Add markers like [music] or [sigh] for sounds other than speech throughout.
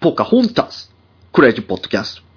ポカホンタス、クレイジーポッドキャスト。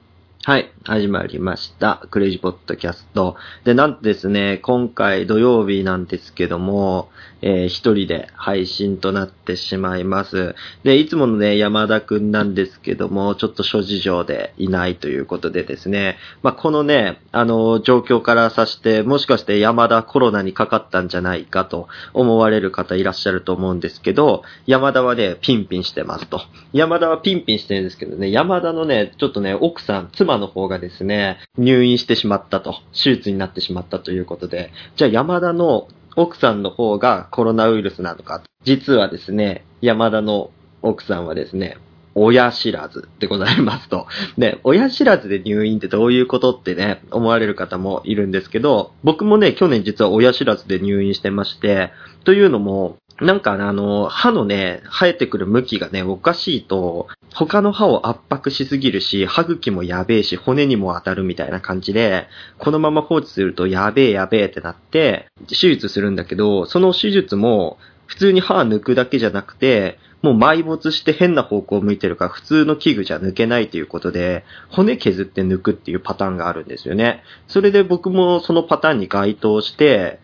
はい、始まりました。クレイジーポッドキャスト。で、なんとですね、今回土曜日なんですけども、えー一人で配信となってしまいます。で、いつものね、山田くんなんですけども、ちょっと諸事情でいないということでですね、まあ、このね、あの、状況からさして、もしかして山田コロナにかかったんじゃないかと思われる方いらっしゃると思うんですけど、山田はね、ピンピンしてますと。山田はピンピンしてるんですけどね、山田のね、ちょっとね、奥さん、妻の方がですね、入院してしまったと、手術になってしまったということで、じゃあ山田の奥さんの方がコロナウイルスなのか。実はですね、山田の奥さんはですね、親知らずでございますと。ね、親知らずで入院ってどういうことってね、思われる方もいるんですけど、僕もね、去年実は親知らずで入院してまして、というのも、なんかねあの、歯のね、生えてくる向きがね、おかしいと、他の歯を圧迫しすぎるし、歯茎もやべえし、骨にも当たるみたいな感じで、このまま放置するとやべえやべえってなって、手術するんだけど、その手術も、普通に歯抜くだけじゃなくて、もう埋没して変な方向を向いてるから普通の器具じゃ抜けないということで、骨削って抜くっていうパターンがあるんですよね。それで僕もそのパターンに該当して、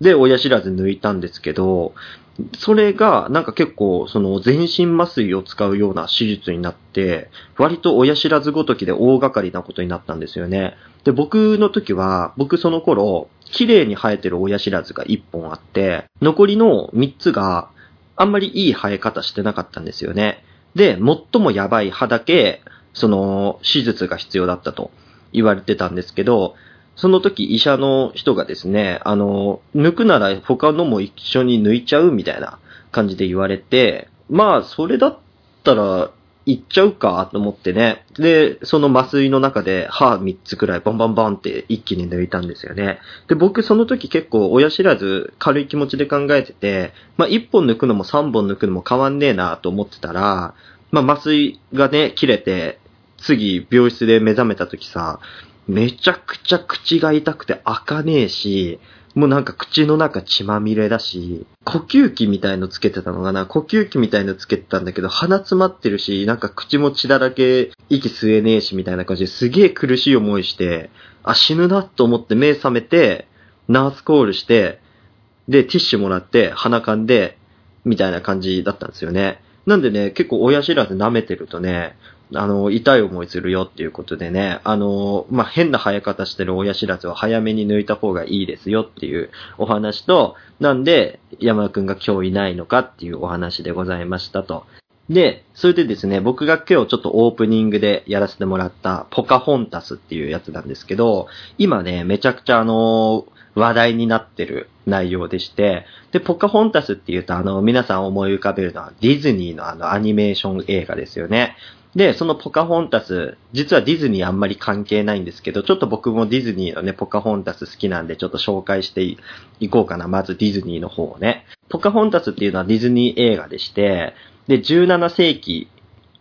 で、親知らず抜いたんですけど、それがなんか結構その全身麻酔を使うような手術になって、割と親知らずごときで大掛かりなことになったんですよね。で、僕の時は、僕その頃、綺麗に生えてる親知らずが1本あって、残りの3つがあんまりいい生え方してなかったんですよね。で、最もやばい歯だけ、その、手術が必要だったと言われてたんですけど、その時医者の人がですね、あの、抜くなら他のも一緒に抜いちゃうみたいな感じで言われて、まあ、それだったら、行っちゃうかと思ってね。で、その麻酔の中で歯3つくらいバンバンバンって一気に抜いたんですよね。で、僕その時結構親知らず軽い気持ちで考えてて、まあ1本抜くのも3本抜くのも変わんねえなと思ってたら、まあ麻酔がね、切れて、次病室で目覚めた時さ、めちゃくちゃ口が痛くて開かねえし、もうなんか口の中血まみれだし、呼吸器みたいのつけてたのかな？呼吸器みたいのつけてたんだけど、鼻詰まってるし、なんか口も血だらけ、息吸えねえしみたいな感じですげえ苦しい思いして、あ、死ぬなと思って目覚めて、ナースコールして、で、ティッシュもらって、鼻かんで、みたいな感じだったんですよね。なんでね、結構親知らず舐めてるとね、あの、痛い思いするよっていうことでね、あの、まあ、変な生え方してる親知らずは早めに抜いた方がいいですよっていうお話と、なんで山田くんが今日いないのかっていうお話でございましたと。で、それでですね、僕が今日ちょっとオープニングでやらせてもらったポカホンタスっていうやつなんですけど、今ね、めちゃくちゃあの、話題になってる内容でして、で、ポカホンタスっていうとあの、皆さん思い浮かべるのはディズニーのあのアニメーション映画ですよね。で、そのポカホンタス、実はディズニーあんまり関係ないんですけど、ちょっと僕もディズニーのね、ポカホンタス好きなんで、ちょっと紹介していこうかな。まずディズニーの方をね。ポカホンタスっていうのはディズニー映画でして、で、17世紀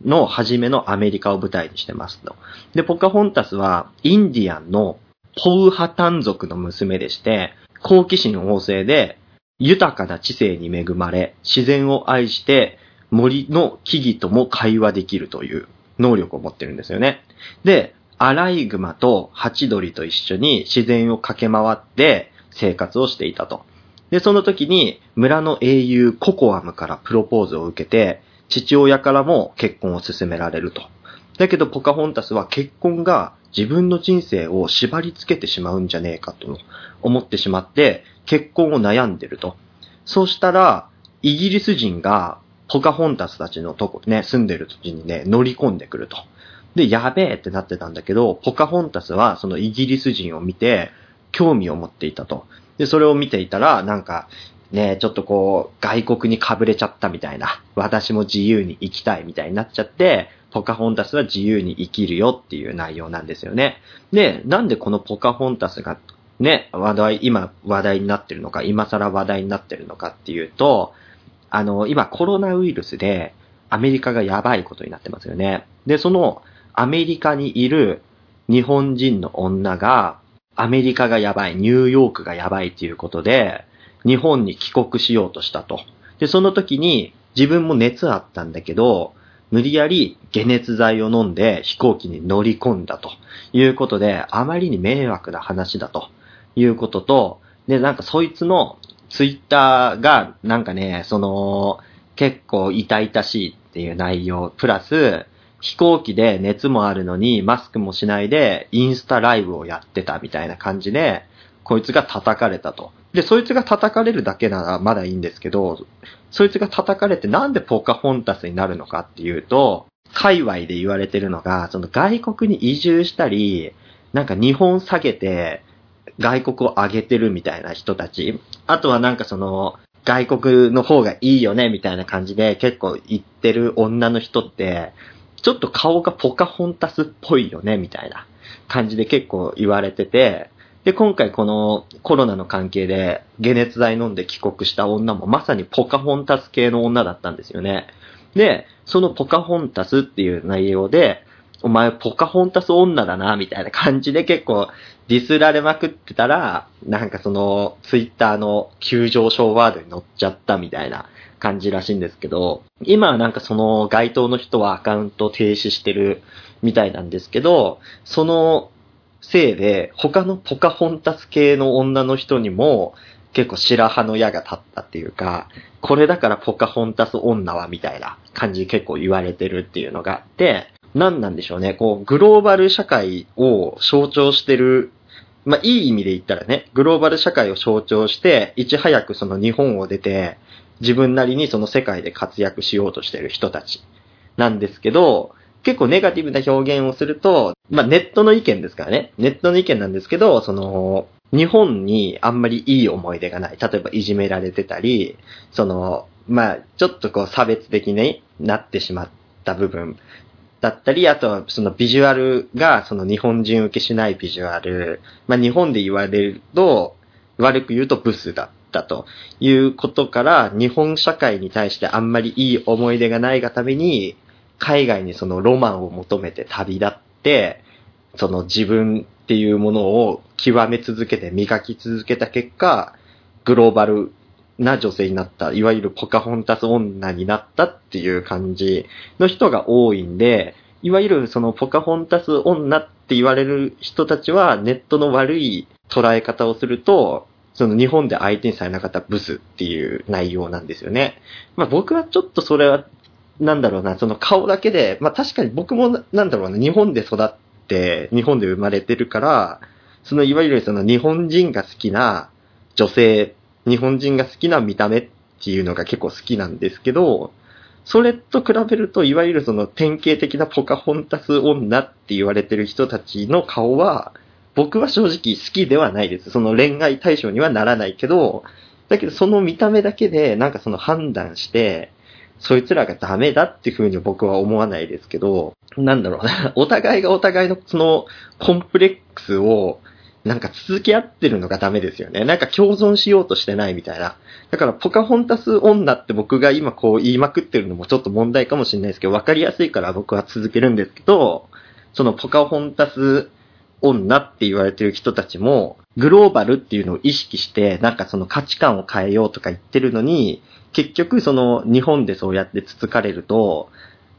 の初めのアメリカを舞台にしてますと。で、ポカホンタスは、インディアンのポウハタン族の娘でして、好奇心旺盛で、豊かな知性に恵まれ、自然を愛して、森の木々とも会話できるという能力を持ってるんですよね。で、アライグマとハチドリと一緒に自然を駆け回って生活をしていたと。で、その時に村の英雄ココアムからプロポーズを受けて、父親からも結婚を勧められると。だけどポカホンタスは結婚が自分の人生を縛り付けてしまうんじゃねえかと思ってしまって、結婚を悩んでると。そうしたら、イギリス人がポカホンタスたちのとこね、住んでる土地にね、乗り込んでくると。で、やべえってなってたんだけど、ポカホンタスはそのイギリス人を見て、興味を持っていたと。で、それを見ていたら、なんか、ねちょっとこう、外国にかぶれちゃったみたいな、私も自由に生きたいみたいになっちゃって、ポカホンタスは自由に生きるよっていう内容なんですよね。で、なんでこのポカホンタスがね、話題、今話題になってるのか、今更話題になってるのかっていうと、あの、今コロナウイルスでアメリカがやばいことになってますよね。で、そのアメリカにいる日本人の女が、アメリカがやばい、ニューヨークがやばいっていうことで、日本に帰国しようとしたと。で、その時に自分も熱あったんだけど、無理やり解熱剤を飲んで飛行機に乗り込んだということで、あまりに迷惑な話だということと、で、なんかそいつのツイッターが、なんかね、その、結構痛々しいっていう内容、プラス、飛行機で熱もあるのにマスクもしないでインスタライブをやってたみたいな感じで、こいつが叩かれたと。で、そいつが叩かれるだけならまだいいんですけど、そいつが叩かれてなんでポカホンタスになるのかっていうと、界隈で言われてるのが、その外国に移住したり、なんか日本下げて外国を上げてるみたいな人たち。あとはなんかその、外国の方がいいよねみたいな感じで結構言ってる女の人って、ちょっと顔がポカホンタスっぽいよねみたいな感じで結構言われてて、で、今回このコロナの関係で解熱剤飲んで帰国した女もまさにポカホンタス系の女だったんですよね。で、そのポカホンタスっていう内容で、お前ポカホンタス女だな、みたいな感じで結構ディスられまくってたら、なんかそのツイッターの急上昇ワードに乗っちゃったみたいな感じらしいんですけど、今はなんかその該当の人はアカウント停止してるみたいなんですけど、そのせいで、他のポカホンタス系の女の人にも、結構白羽の矢が立ったっていうか、これだからポカホンタス女はみたいな感じで結構言われてるっていうのがあって、何なんでしょうね、こう、グローバル社会を象徴してる、まあ、いい意味で言ったらね、グローバル社会を象徴して、いち早くその日本を出て、自分なりにその世界で活躍しようとしてる人たちなんですけど、結構ネガティブな表現をすると、まあネットの意見ですからね。ネットの意見なんですけど、その、日本にあんまりいい思い出がない。例えばいじめられてたり、その、まあちょっとこう差別的になってしまった部分だったり、あとはそのビジュアルがその日本人受けしないビジュアル、まあ日本で言われると、悪く言うとブスだったということから、日本社会に対してあんまりいい思い出がないがために、海外にそのロマンを求めて旅立って、その自分っていうものを極め続けて磨き続けた結果、グローバルな女性になった、いわゆるポカホンタス女になったっていう感じの人が多いんで、いわゆるそのポカホンタス女って言われる人たちはネットの悪い捉え方をすると、その日本で相手にされなかったブスっていう内容なんですよね。まあ僕はちょっとそれはなんだろうな、その顔だけで、まあ確かに僕もなんだろうな、日本で育って、日本で生まれてるから、そのいわゆるその日本人が好きな女性、日本人が好きな見た目っていうのが結構好きなんですけど、それと比べると、いわゆるその典型的なポカホンタス女って言われてる人たちの顔は、僕は正直好きではないです。その恋愛対象にはならないけど、だけどその見た目だけでなんかその判断して、そいつらがダメだっていうふうに僕は思わないですけど、なんだろうな、お互いがお互いのそのコンプレックスをなんか続き合ってるのがダメですよね。なんか共存しようとしてないみたいな。だからポカホンタス女って僕が今こう言いまくってるのもちょっと問題かもしれないですけど、わかりやすいから僕は続けるんですけど、そのポカホンタス女って言われてる人たちも、グローバルっていうのを意識して、なんかその価値観を変えようとか言ってるのに、結局その日本でそうやってつつかれると、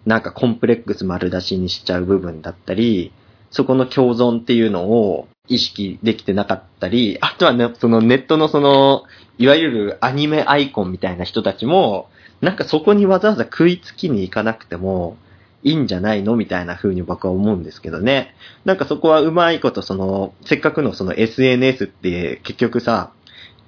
なんかコンプレックス丸出しにしちゃう部分だったり、そこの共存っていうのを意識できてなかったり、あとはね、そのネットのその、いわゆるアニメアイコンみたいな人たちも、なんかそこにわざわざ食いつきに行かなくても、いいんじゃないのみたいな風に僕は思うんですけどね。なんかそこはうまいことその、せっかくのその SNS って結局さ、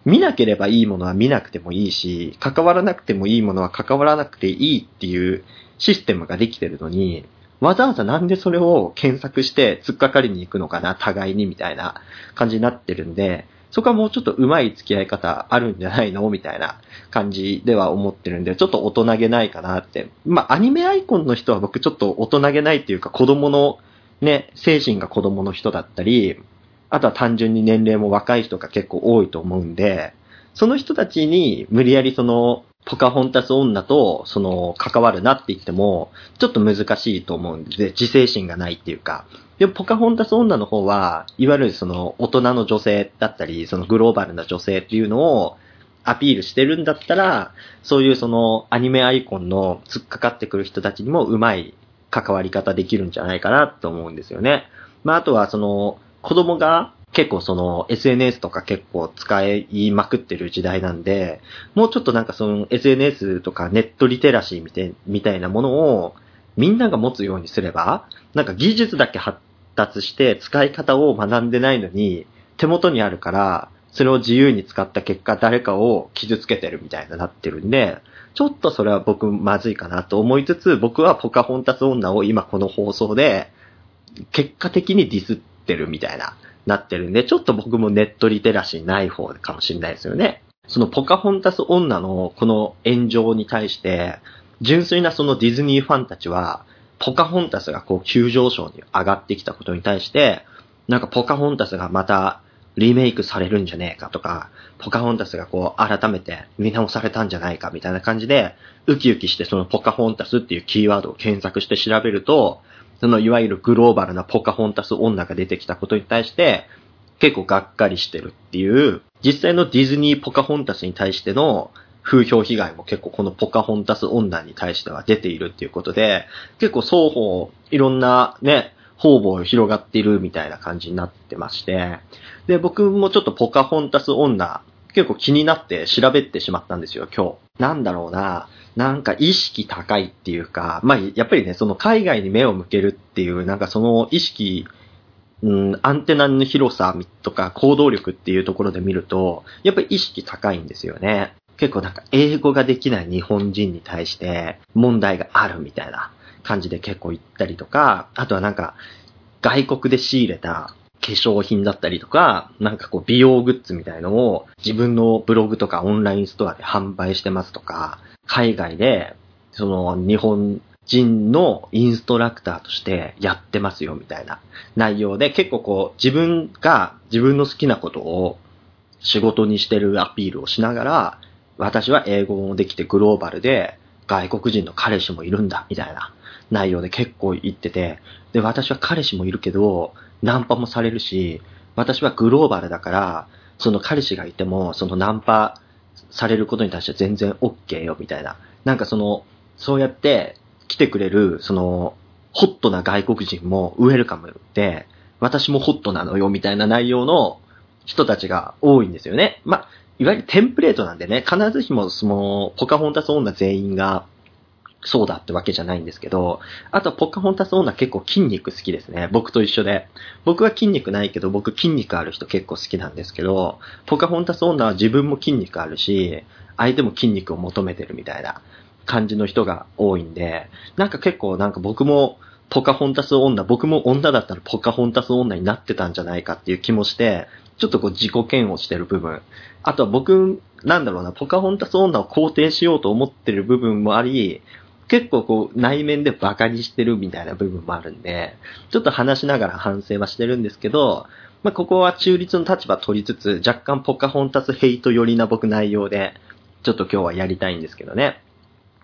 見なければいいものは見なくてもいいし、関わらなくてもいいものは関わらなくていいっていうシステムができてるのに、わざわざなんでそれを検索して突っかかりに行くのかな、互いにみたいな感じになってるんで、そこはもうちょっと上手い付き合い方あるんじゃないの？みたいな感じでは思ってるんで、ちょっと大人げないかなって。まあ、アニメアイコンの人は僕ちょっと大人げないっていうか子供のね、精神が子供の人だったり、あとは単純に年齢も若い人が結構多いと思うんで、その人たちに無理やりその、ポカホンタス女と、その、関わるなって言っても、ちょっと難しいと思うんで、自制心がないっていうか。でも、ポカホンタス女の方は、いわゆるその、大人の女性だったり、そのグローバルな女性っていうのを、アピールしてるんだったら、そういうそのアニメアイコンの突っかかってくる人たちにもうまい関わり方できるんじゃないかなと思うんですよね。まあ、あとはその子供が結構その SNS とか結構使いまくってる時代なんで、もうちょっとなんかその SNS とかネットリテラシーみたいなものをみんなが持つようにすれば、なんか技術だけ発達して使い方を学んでないのに手元にあるから、それを自由に使った結果誰かを傷つけてるみたいになってるんで、ちょっとそれは僕まずいかなと思いつつ、僕はポカホンタス女を今この放送で結果的にディスってるみたいな。なってるんで、ちょっと僕もネットリテラシーない方かもしれないですよね。そのポカホンタス女のこの炎上に対して、純粋なそのディズニーファンたちは、ポカホンタスがこう急上昇に上がってきたことに対して、なんかポカホンタスがまたリメイクされるんじゃねえかとか、ポカホンタスがこう改めて見直されたんじゃないかみたいな感じで、ウキウキしてそのポカホンタスっていうキーワードを検索して調べると、そのいわゆるグローバルなポカホンタス女が出てきたことに対して、結構がっかりしてるっていう、実際のディズニーポカホンタスに対しての風評被害も結構このポカホンタス女に対しては出ているっていうことで、結構双方いろんなね、方々広がっているみたいな感じになってまして、で、僕もちょっとポカホンタス女結構気になって調べてしまったんですよ、今日。なんだろうな。なんか意識高いっていうか、まあ、やっぱりね、その海外に目を向けるっていう、なんかその意識、うん、アンテナの広さとか行動力っていうところで見ると、やっぱり意識高いんですよね。結構なんか英語ができない日本人に対して問題があるみたいな感じで結構言ったりとか、あとはなんか外国で仕入れた化粧品だったりとか、なんかこう美容グッズみたいのを自分のブログとかオンラインストアで販売してますとか、海外でその日本人のインストラクターとしてやってますよみたいな内容で結構こう自分が自分の好きなことを仕事にしてるアピールをしながら私は英語もできてグローバルで外国人の彼氏もいるんだみたいな内容で結構言っててで私は彼氏もいるけどナンパもされるし、私はグローバルだから、その彼氏がいても、そのナンパされることに対して全然 OK よ、みたいな。なんかその、そうやって来てくれる、その、ホットな外国人もウェルカムで、私もホットなのよ、みたいな内容の人たちが多いんですよね。まあ、いわゆるテンプレートなんでね、必ずしもその、ポカホンタス女全員がそうだってわけじゃないんですけど、あとポカホンタス女結構筋肉好きですね。僕と一緒で。僕は筋肉ないけど、僕筋肉ある人結構好きなんですけど、ポカホンタス女は自分も筋肉あるし、相手も筋肉を求めてるみたいな感じの人が多いんで、なんか結構なんか僕もポカホンタス女、僕も女だったらポカホンタス女になってたんじゃないかっていう気もして、ちょっとこう自己嫌悪してる部分。あとは僕、なんだろうな、ポカホンタス女を肯定しようと思ってる部分もあり、結構こう内面で馬鹿にしてるみたいな部分もあるんで、ちょっと話しながら反省はしてるんですけど、まあ、ここは中立の立場取りつつ、若干ポカホンタスヘイト寄りな僕内容で、ちょっと今日はやりたいんですけどね。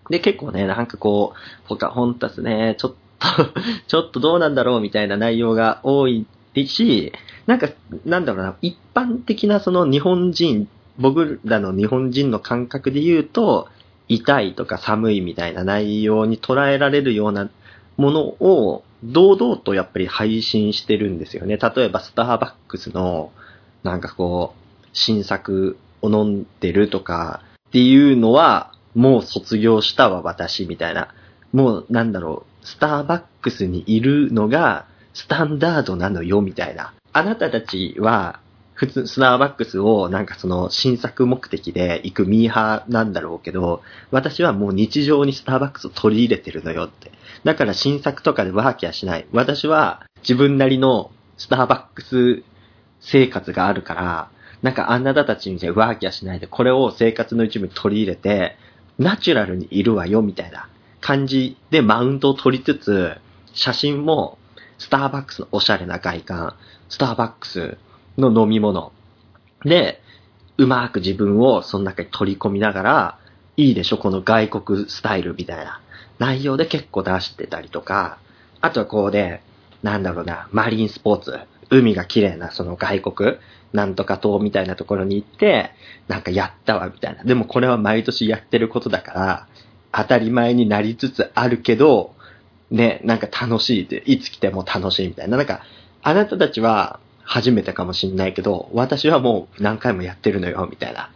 で、結構ね、なんかこう、ポカホンタスね、ちょっと [laughs] ちょっとどうなんだろうみたいな内容が多いし、なんか、なんだろうな、一般的なその日本人、僕らの日本人の感覚で言うと、痛いとか寒いみたいな内容に捉えられるようなものを堂々とやっぱり配信してるんですよね。例えばスターバックスのなんかこう新作を飲んでるとかっていうのはもう卒業したわ私みたいな。もうなんだろう、スターバックスにいるのがスタンダードなのよみたいな。あなたたちは普通、スターバックスをなんかその新作目的で行くミーハーなんだろうけど、私はもう日常にスターバックスを取り入れてるのよって。だから新作とかでワーキャーしない。私は自分なりのスターバックス生活があるから、なんかあなたたちにワーキャーしないで、これを生活の一部に取り入れて、ナチュラルにいるわよ、みたいな感じでマウントを取りつつ、写真も、スターバックスのおしゃれな外観、スターバックスの飲み物。で、うまく自分をその中に取り込みながら、いいでしょこの外国スタイルみたいな内容で結構出してたりとか、あとはこうで、なんだろうな、マリンスポーツ、海が綺麗なその外国、なんとか島みたいなところに行って、なんかやったわ、みたいな。でもこれは毎年やってることだから、当たり前になりつつあるけど、ね、なんか楽しいって、いつ来ても楽しいみたいな。なんか、あなたたちは初めてかもしんないけど、私はもう何回もやってるのよ、みたいな。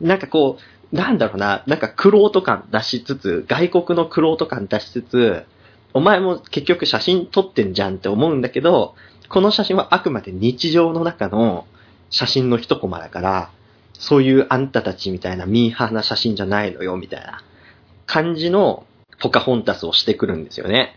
なんかこう、なんだろうな、なんかクロート感出しつつ、外国のクロート感出しつつ、お前も結局写真撮ってんじゃんって思うんだけど、この写真はあくまで日常の中の写真の一コマだから、そういうあんたたちみたいなミーハーな写真じゃないのよ、みたいな感じのポカホンタスをしてくるんですよね。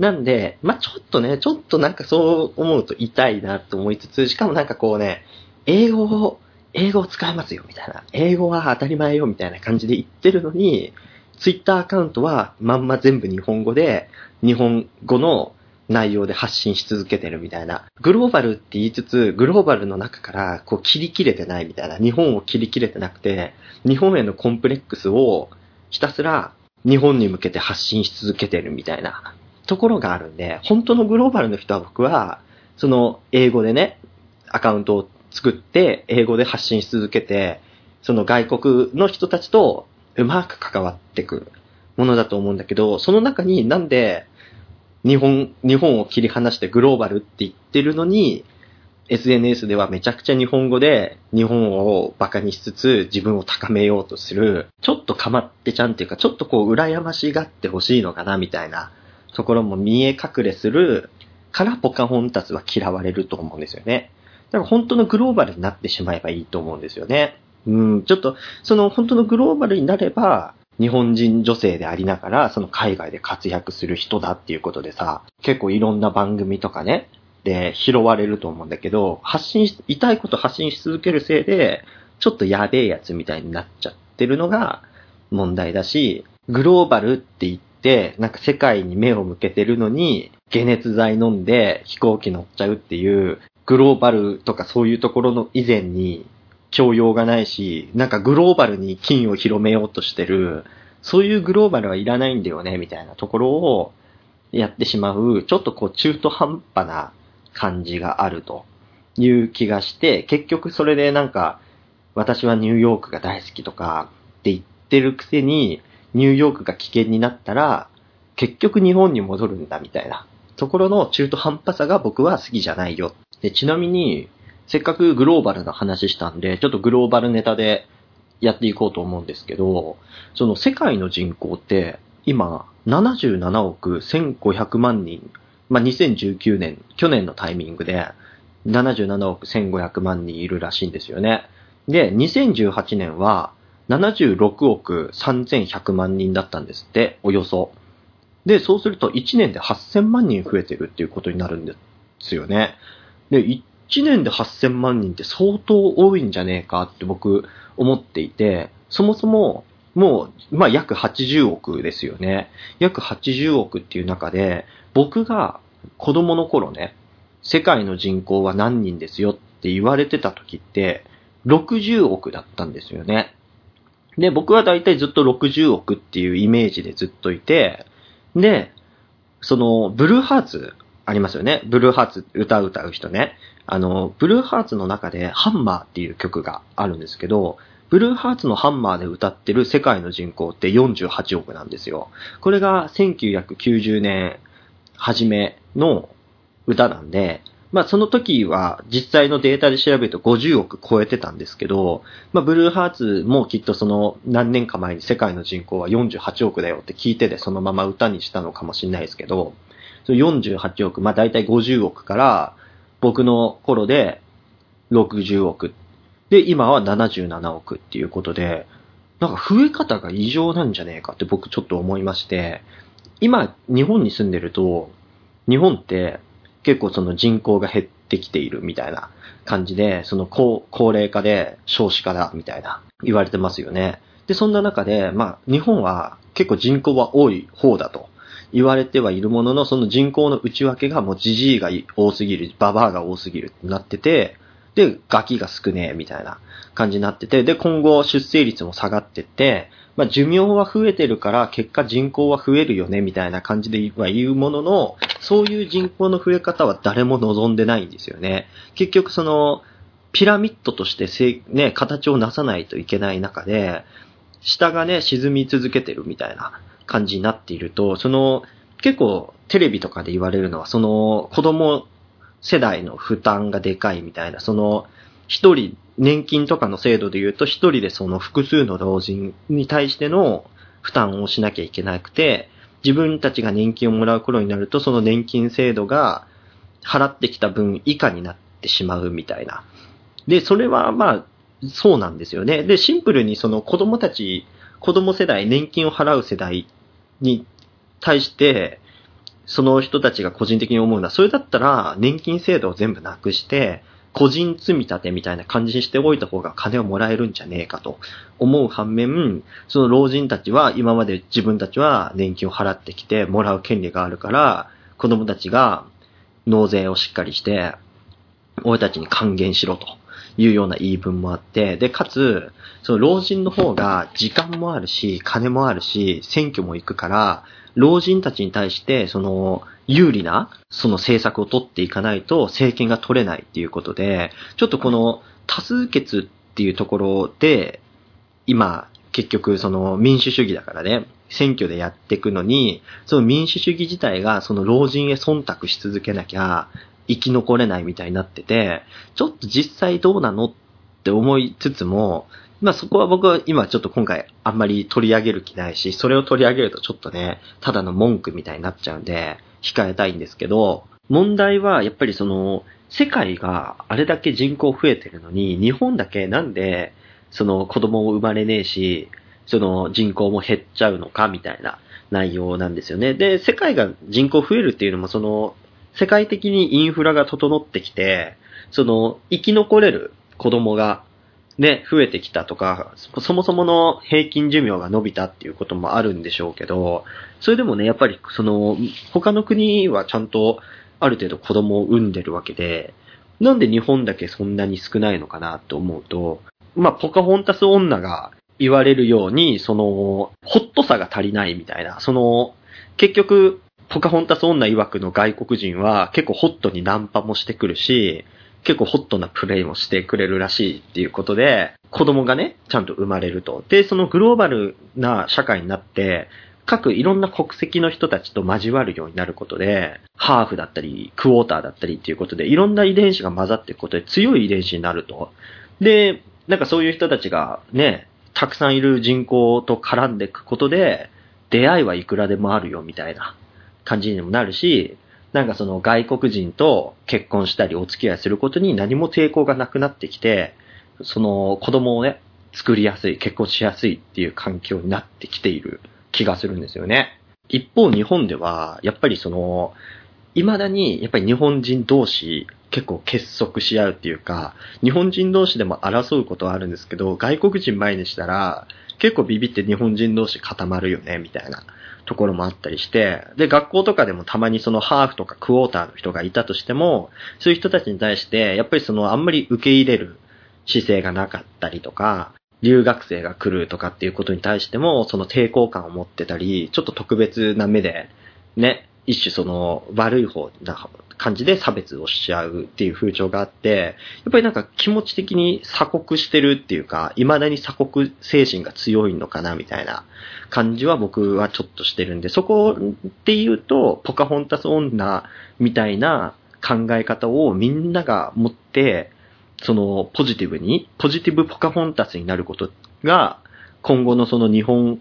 なんで、まあ、ちょっとね、ちょっとなんかそう思うと痛いなと思いつつ、しかもなんかこうね、英語を、英語を使えますよ、みたいな。英語は当たり前よ、みたいな感じで言ってるのに、ツイッターアカウントはまんま全部日本語で、日本語の内容で発信し続けてるみたいな。グローバルって言いつつ、グローバルの中からこう切り切れてないみたいな。日本を切り切れてなくて、日本へのコンプレックスをひたすら日本に向けて発信し続けてるみたいなところがあるんで、本当のグローバルの人は僕は、その英語でね、アカウントを作って、英語で発信し続けて、その外国の人たちとうまく関わっていくものだと思うんだけど、その中になんで日本、日本を切り離してグローバルって言ってるのに、SNS ではめちゃくちゃ日本語で日本をバカにしつつ自分を高めようとする、ちょっとかまってちゃんっていうか、ちょっとこう羨ましがってほしいのかなみたいなところも見え隠れするからポカホンタスは嫌われると思うんですよね。だから本当のグローバルになってしまえばいいと思うんですよね。うん、ちょっと、その本当のグローバルになれば、日本人女性でありながら、その海外で活躍する人だっていうことでさ、結構いろんな番組とかね、で拾われると思うんだけど、発信し、痛いこと発信し続けるせいで、ちょっとやべえやつみたいになっちゃってるのが問題だし、グローバルって言って、なんか世界に目を向けてるのに、解熱剤飲んで飛行機乗っちゃうっていう、グローバルとかそういうところの以前に教養がないし、なんかグローバルに金を広めようとしてる、そういうグローバルはいらないんだよね、みたいなところをやってしまう、ちょっとこう中途半端な感じがあるという気がして、結局それでなんか、私はニューヨークが大好きとかって言ってるくせに、ニューヨークが危険になったら、結局日本に戻るんだみたいなところの中途半端さが僕は好きじゃないよ。で、ちなみに、せっかくグローバルな話したんで、ちょっとグローバルネタでやっていこうと思うんですけど、その世界の人口って今77億1500万人、まあ、2019年、去年のタイミングで77億1500万人いるらしいんですよね。で、2018年は76億3100万人だったんですって、およそ。で、そうすると1年で8000万人増えてるっていうことになるんですよね。で、1年で8000万人って相当多いんじゃねえかって僕思っていて、そもそももう、まあ約80億ですよね。約80億っていう中で、僕が子供の頃ね、世界の人口は何人ですよって言われてた時って、60億だったんですよね。で、僕は大体ずっと60億っていうイメージでずっといて、で、その、ブルーハーツありますよね。ブルーハーツ歌う歌う人ね。あの、ブルーハーツの中でハンマーっていう曲があるんですけど、ブルーハーツのハンマーで歌ってる世界の人口って48億なんですよ。これが1990年初めの歌なんで、まあその時は実際のデータで調べると50億超えてたんですけど、まあブルーハーツもきっとその何年か前に世界の人口は48億だよって聞いててそのまま歌にしたのかもしれないですけど、その48億、まあ大体50億から僕の頃で60億。で、今は77億っていうことで、なんか増え方が異常なんじゃねえかって僕ちょっと思いまして、今日本に住んでると、日本って結構その人口が減ってきているみたいな感じで、その高高齢化で少子化だみたいな言われてますよね。で、そんな中で、まあ日本は結構人口は多い方だと言われてはいるものの、その人口の内訳がもうジジイが多すぎる、ババアが多すぎるってなってて、で、ガキが少ねえみたいな感じになってて、で、今後出生率も下がってって、まあ、寿命は増えてるから結果人口は増えるよねみたいな感じでは言うものの、そういう人口の増え方は誰も望んでないんですよね。結局その、ピラミッドとしてせ、ね、形をなさないといけない中で、下がね、沈み続けてるみたいな感じになっていると、その、結構テレビとかで言われるのは、その子供世代の負担がでかいみたいな、その一人、年金とかの制度で言うと一人でその複数の老人に対しての負担をしなきゃいけなくて、自分たちが年金をもらう頃になると、その年金制度が払ってきた分以下になってしまうみたいな。で、それはまあ、そうなんですよね。で、シンプルにその子供たち、子供世代、年金を払う世代に対して、その人たちが個人的に思うのは、それだったら年金制度を全部なくして、個人積み立てみたいな感じにしておいた方が金をもらえるんじゃねえかと。思う反面、その老人たちは今まで自分たちは年金を払ってきてもらう権利があるから、子供たちが納税をしっかりして、俺たちに還元しろというような言い分もあって、で、かつ、その老人の方が時間もあるし、金もあるし、選挙も行くから、老人たちに対して、その、有利な、その政策を取っていかないと政権が取れないっていうことで、ちょっとこの多数決っていうところで、今、結局その民主主義だからね、選挙でやっていくのに、その民主主義自体がその老人へ忖度し続けなきゃ生き残れないみたいになってて、ちょっと実際どうなのって思いつつも、まあそこは僕は今ちょっと今回あんまり取り上げる気ないし、それを取り上げるとちょっとね、ただの文句みたいになっちゃうんで、控えたいんですけど、問題はやっぱりその、世界があれだけ人口増えてるのに、日本だけなんで、その子供も生まれねえし、その人口も減っちゃうのかみたいな内容なんですよね。で、世界が人口増えるっていうのもその、世界的にインフラが整ってきて、その、生き残れる子供がね、増えてきたとか、そもそもの平均寿命が伸びたっていうこともあるんでしょうけど、それでもね、やっぱりその、他の国はちゃんとある程度子供を産んでるわけで、なんで日本だけそんなに少ないのかなと思うと、まあ、ポカホンタス女が言われるように、その、ホットさが足りないみたいな、その、結局、ポカホンタス女曰くの外国人は結構ホットにナンパもしてくるし、結構ホットなプレイもしてくれるらしいっていうことで、子供がね、ちゃんと生まれると。で、そのグローバルな社会になって、各いろんな国籍の人たちと交わるようになることで、ハーフだったり、クォーターだったりっていうことで、いろんな遺伝子が混ざっていくことで強い遺伝子になると。で、なんかそういう人たちがね、たくさんいる人口と絡んでいくことで、出会いはいくらでもあるよみたいな感じにもなるし、なんかその外国人と結婚したりお付き合いすることに何も抵抗がなくなってきて、その子供をね、作りやすい、結婚しやすいっていう環境になってきている気がするんですよね。一方日本では、やっぱりその、未だにやっぱり日本人同士結構結束し合うっていうか、日本人同士でも争うことはあるんですけど、外国人前にしたら結構ビビって日本人同士固まるよね、みたいな。ところもあったりして、で、学校とかでもたまにそのハーフとかクォーターの人がいたとしても、そういう人たちに対して、やっぱりそのあんまり受け入れる姿勢がなかったりとか、留学生が来るとかっていうことに対しても、その抵抗感を持ってたり、ちょっと特別な目で、ね、一種その悪い方な感じで差別をしちゃうっていう風潮があって、やっぱりなんか気持ち的に鎖国してるっていうか、未だに鎖国精神が強いのかなみたいな感じは僕はちょっとしてるんで、そこっていうと、ポカホンタス女みたいな考え方をみんなが持って、そのポジティブに、ポジティブポカホンタスになることが、今後のその日本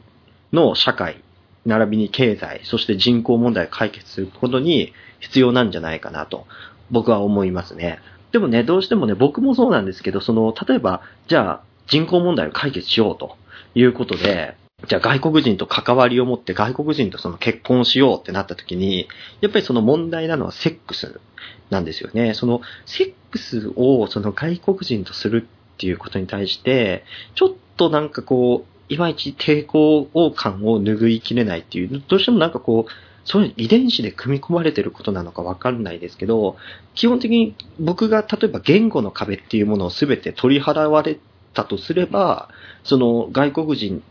の社会、並びに経済、そして人口問題を解決することに必要なんじゃないかなと、僕は思いますね。でもね、どうしてもね、僕もそうなんですけど、その、例えば、じゃあ、人口問題を解決しようということで、じゃあ外国人と関わりを持って外国人とその結婚しようってなった時に、やっぱりその問題なのはセックスなんですよね。そのセックスをその外国人とするっていうことに対して、ちょっとなんかこう、いまいち抵抗感を拭いきれないっていう、どうしてもなんかこう、そういう遺伝子で組み込まれてることなのかわかんないですけど、基本的に僕が例えば言語の壁っていうものを全て取り払われたとすれば、その外国人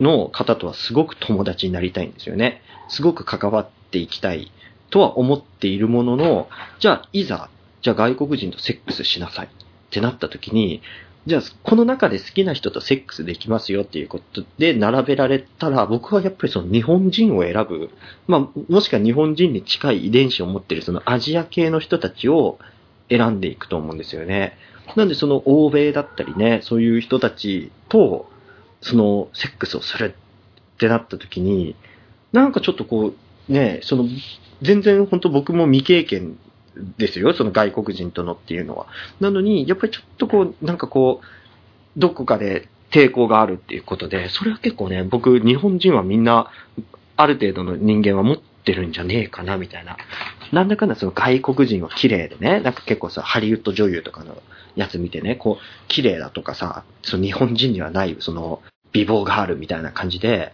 の方とはすごく友達になりたいんですよね。すごく関わっていきたいとは思っているものの、じゃあいざ、じゃあ外国人とセックスしなさいってなった時に、じゃあこの中で好きな人とセックスできますよっていうことで並べられたら、僕はやっぱりその日本人を選ぶ、まあもしくは日本人に近い遺伝子を持ってるそのアジア系の人たちを選んでいくと思うんですよね。なんでその欧米だったりね、そういう人たちと、そのセックスをするってなった時に、なんかちょっとこう、ね、その、全然本当僕も未経験ですよ、その外国人とのっていうのは。なのに、やっぱりちょっとこう、なんかこう、どこかで抵抗があるっていうことで、それは結構ね、僕、日本人はみんな、ある程度の人間は持ってるんじゃねえかな、みたいな。なんだかんだその外国人は綺麗でね、なんか結構さ、ハリウッド女優とかのやつ見てね、こう、綺麗だとかさ、その日本人にはない、その、美貌があるみたいな感じで、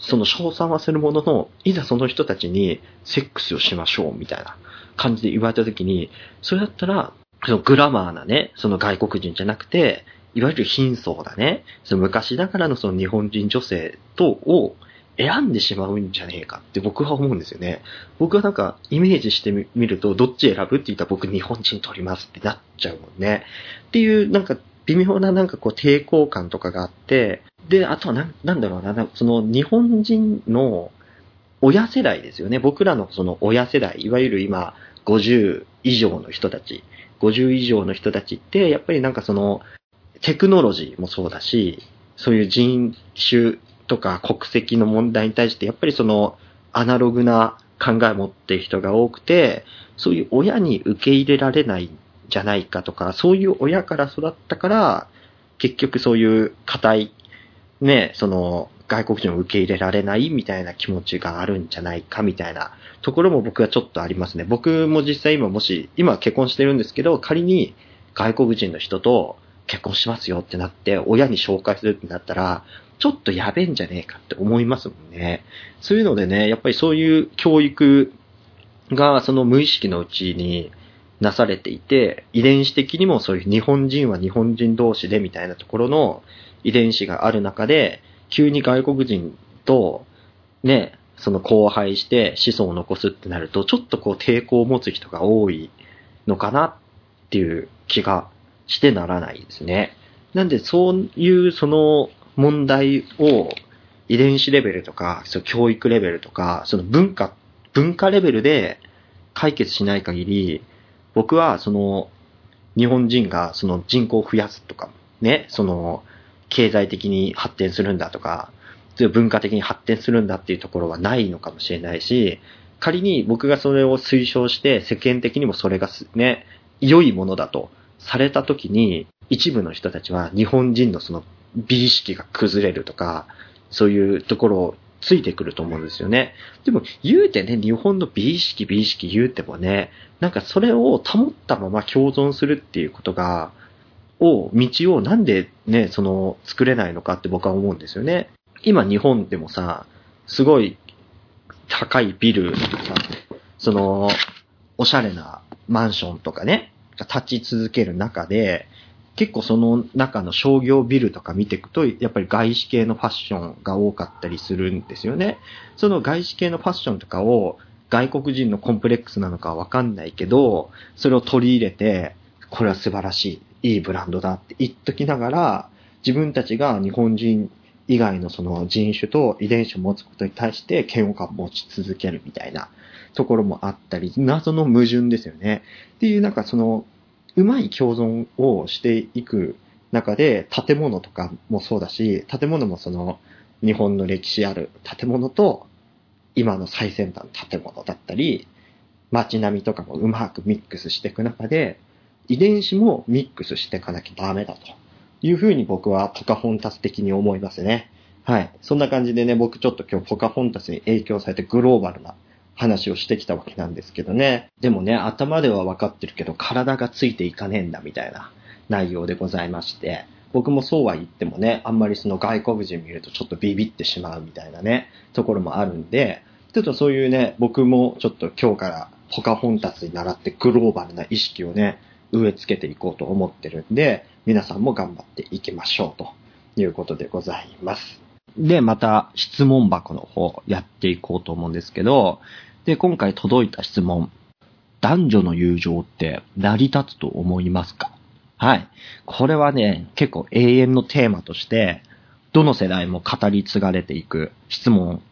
その称賛はするものの、いざその人たちにセックスをしましょうみたいな感じで言われたときに、それだったら、そのグラマーなね、その外国人じゃなくて、いわゆる貧相だね、その昔だからのその日本人女性とを選んでしまうんじゃねえかって僕は思うんですよね。僕はなんかイメージしてみると、どっち選ぶって言ったら僕日本人取りますってなっちゃうもんね。っていうなんか微妙ななんかこう抵抗感とかがあって、で、あとはな、なんだろうな、その日本人の親世代ですよね。僕らのその親世代、いわゆる今50以上の人たち、50以上の人たちって、やっぱりなんかそのテクノロジーもそうだし、そういう人種とか国籍の問題に対して、やっぱりそのアナログな考えを持ってる人が多くて、そういう親に受け入れられないんじゃないかとか、そういう親から育ったから、結局そういう硬いね、その、外国人を受け入れられないみたいな気持ちがあるんじゃないかみたいなところも僕はちょっとありますね。僕も実際今もし、今結婚してるんですけど、仮に外国人の人と結婚しますよってなって、親に紹介するってなったら、ちょっとやべえんじゃねえかって思いますもんね。そういうのでね、やっぱりそういう教育がその無意識のうちになされていて、遺伝子的にもそういう日本人は日本人同士でみたいなところの遺伝子がある中で、急に外国人と、ね、その交配して子孫を残すってなると、ちょっとこう抵抗を持つ人が多いのかなっていう気がしてならないですね。なんでそういうその問題を遺伝子レベルとか、その教育レベルとか、その文化、文化レベルで解決しない限り、僕はその日本人がその人口を増やすとか、ね、その経済的に発展するんだとか、文化的に発展するんだっていうところはないのかもしれないし、仮に僕がそれを推奨して世間的にもそれがね、良いものだとされた時に、一部の人たちは日本人のその美意識が崩れるとか、そういうところをついてくると思うんですよね。でも言うてね、日本の美意識美意識言うてもね、なんかそれを保ったまま共存するっていうことが、を、道をなんでね、その、作れないのかって僕は思うんですよね。今日本でもさ、すごい高いビルとかさ、その、おしゃれなマンションとかね、立ち続ける中で、結構その中の商業ビルとか見ていくと、やっぱり外資系のファッションが多かったりするんですよね。その外資系のファッションとかを外国人のコンプレックスなのかわかんないけど、それを取り入れて、これは素晴らしい。いいブランドだって言っときながら、自分たちが日本人以外のその人種と遺伝子を持つことに対して嫌悪感を持ち続けるみたいなところもあったり、謎の矛盾ですよね。っていうなんかその、うまい共存をしていく中で、建物とかもそうだし、建物もその、日本の歴史ある建物と、今の最先端の建物だったり、街並みとかもうまくミックスしていく中で、遺伝子もミックスしていかなきゃダメだというふうに僕はポカホンタス的に思いますね。はい。そんな感じでね、僕ちょっと今日ポカホンタスに影響されてグローバルな話をしてきたわけなんですけどね。でもね、頭では分かってるけど体がついていかねえんだみたいな内容でございまして、僕もそうは言ってもね、あんまりその外国人見るとちょっとビビってしまうみたいなね、ところもあるんで、ちょっとそういうね、僕もちょっと今日からポカホンタスに習ってグローバルな意識をね、植え付けていこうと思ってるんで、皆さんも頑張っていきましょうということでございます。で、また質問箱の方やっていこうと思うんですけど、で、今回届いた質問。男女の友情って成り立つと思いますか？はい。これはね、結構永遠のテーマとして、どの世代も語り継がれていく質問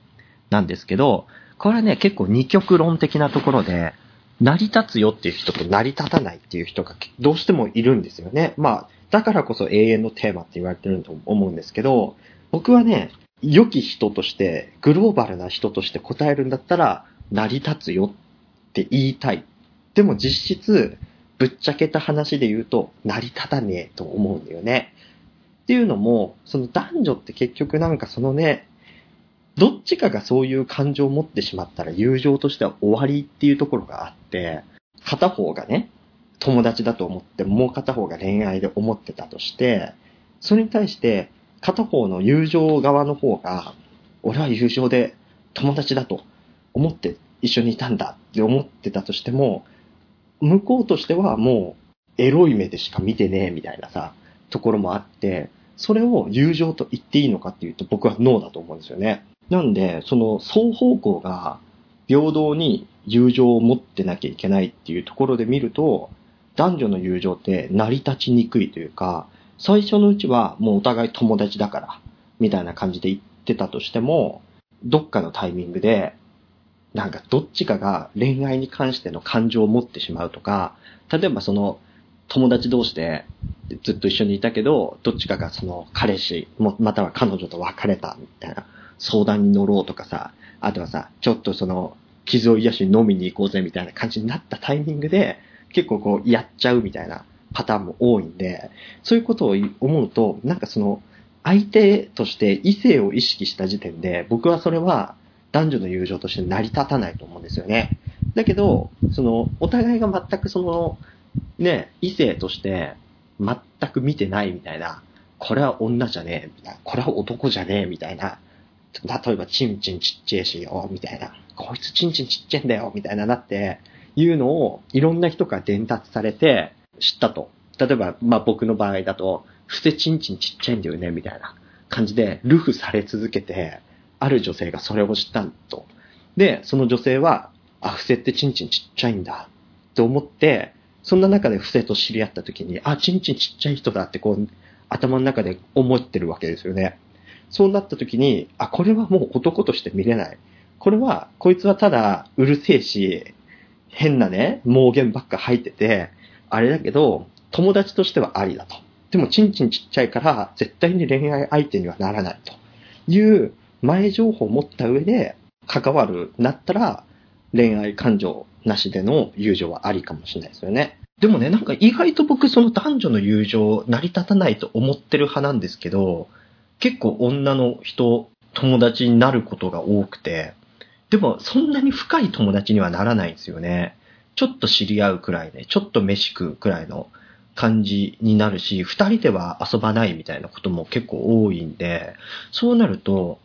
なんですけど、これはね、結構二極論的なところで、成り立つよっていう人と成り立たないっていう人がどうしてもいるんですよね。まあ、だからこそ永遠のテーマって言われてると思うんですけど、僕はね、良き人として、グローバルな人として答えるんだったら、成り立つよって言いたい。でも実質、ぶっちゃけた話で言うと、成り立たねえと思うんだよね。っていうのも、その男女って結局なんかそのね、どっちかがそういう感情を持ってしまったら友情としては終わりっていうところがあって、片方がね、友達だと思ってもう片方が恋愛で思ってたとして、それに対して片方の友情側の方が、俺は友情で友達だと思って一緒にいたんだって思ってたとしても、向こうとしてはもうエロい目でしか見てねえみたいなさ、ところもあって、それを友情と言っていいのかっていうと僕はノーだと思うんですよね。なんで、その双方向が平等に友情を持ってなきゃいけないっていうところで見ると、男女の友情って成り立ちにくいというか、最初のうちはもうお互い友達だから、みたいな感じで言ってたとしても、どっかのタイミングで、なんかどっちかが恋愛に関しての感情を持ってしまうとか、例えばその友達同士でずっと一緒にいたけど、どっちかがその彼氏、または彼女と別れたみたいな。相談に乗ろうとかさ、あとはさ、ちょっとその、傷を癒しに飲みに行こうぜみたいな感じになったタイミングで、結構こう、やっちゃうみたいなパターンも多いんで、そういうことを思うと、なんかその、相手として異性を意識した時点で、僕はそれは男女の友情として成り立たないと思うんですよね。だけど、その、お互いが全くその、ね、異性として全く見てないみたいな、これは女じゃねえ、みたいな、これは男じゃねえ、みたいな、例えば、チンチンちっちゃいしよ、みたいな。こいつチンチンちっちゃいんだよ、みたいななって、いうのをいろんな人から伝達されて知ったと。例えば、まあ僕の場合だと、伏せチンチンちっちゃいんだよね、みたいな感じで、ルフされ続けて、ある女性がそれを知ったと。で、その女性は、あ、伏せってチンチンちっちゃいんだ、って思って、そんな中で伏せと知り合った時に、あ、チンチンちっちゃい人だってこう、頭の中で思ってるわけですよね。そうなった時に、あ、これはもう男として見れない。これは、こいつはただうるせえし、変なね、盲言ばっか入ってて、あれだけど、友達としてはありだと。でも、ちんちんちっちゃいから、絶対に恋愛相手にはならないという前情報を持った上で関わるなったら、恋愛感情なしでの友情はありかもしれないですよね。でもね、なんか意外と僕その男女の友情成り立たないと思ってる派なんですけど、結構女の人、友達になることが多くて、でもそんなに深い友達にはならないんですよね。ちょっと知り合うくらいで、ちょっと飯食うくらいの感じになるし、二人では遊ばないみたいなことも結構多いんで、そうなると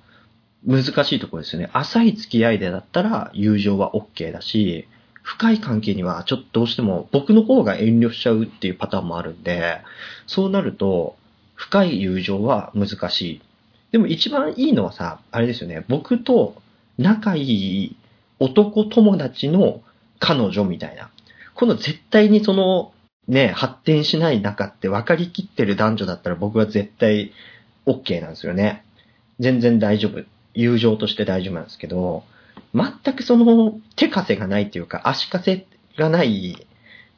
難しいところですよね。浅い付き合いでだったら友情は OK だし、深い関係にはちょっとどうしても僕の方が遠慮しちゃうっていうパターンもあるんで、そうなると、深い友情は難しい。でも一番いいのはさ、あれですよね、僕と仲いい男友達の彼女みたいな。この絶対にその、ね、発展しない中って分かりきってる男女だったら僕は絶対 OK なんですよね。全然大丈夫。友情として大丈夫なんですけど、全くその手枷がないっていうか足かせがない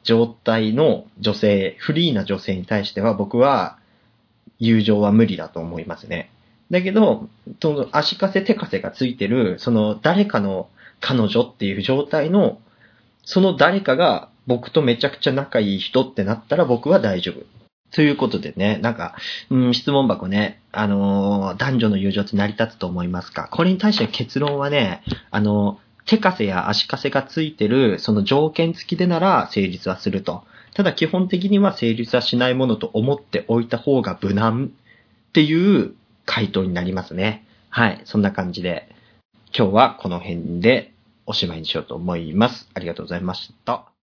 状態の女性、フリーな女性に対しては僕は友情は無理だと思いますね。だけど、その足かせ手かせがついてる、その誰かの彼女っていう状態の、その誰かが僕とめちゃくちゃ仲いい人ってなったら僕は大丈夫。ということでね、なんか、うん、質問箱ね、あのー、男女の友情って成り立つと思いますか？これに対して結論はね、あのー、手かせや足かせがついてる、その条件付きでなら成立はすると。ただ基本的には成立はしないものと思っておいた方が無難っていう回答になりますね。はい。そんな感じで、今日はこの辺でおしまいにしようと思います。ありがとうございました。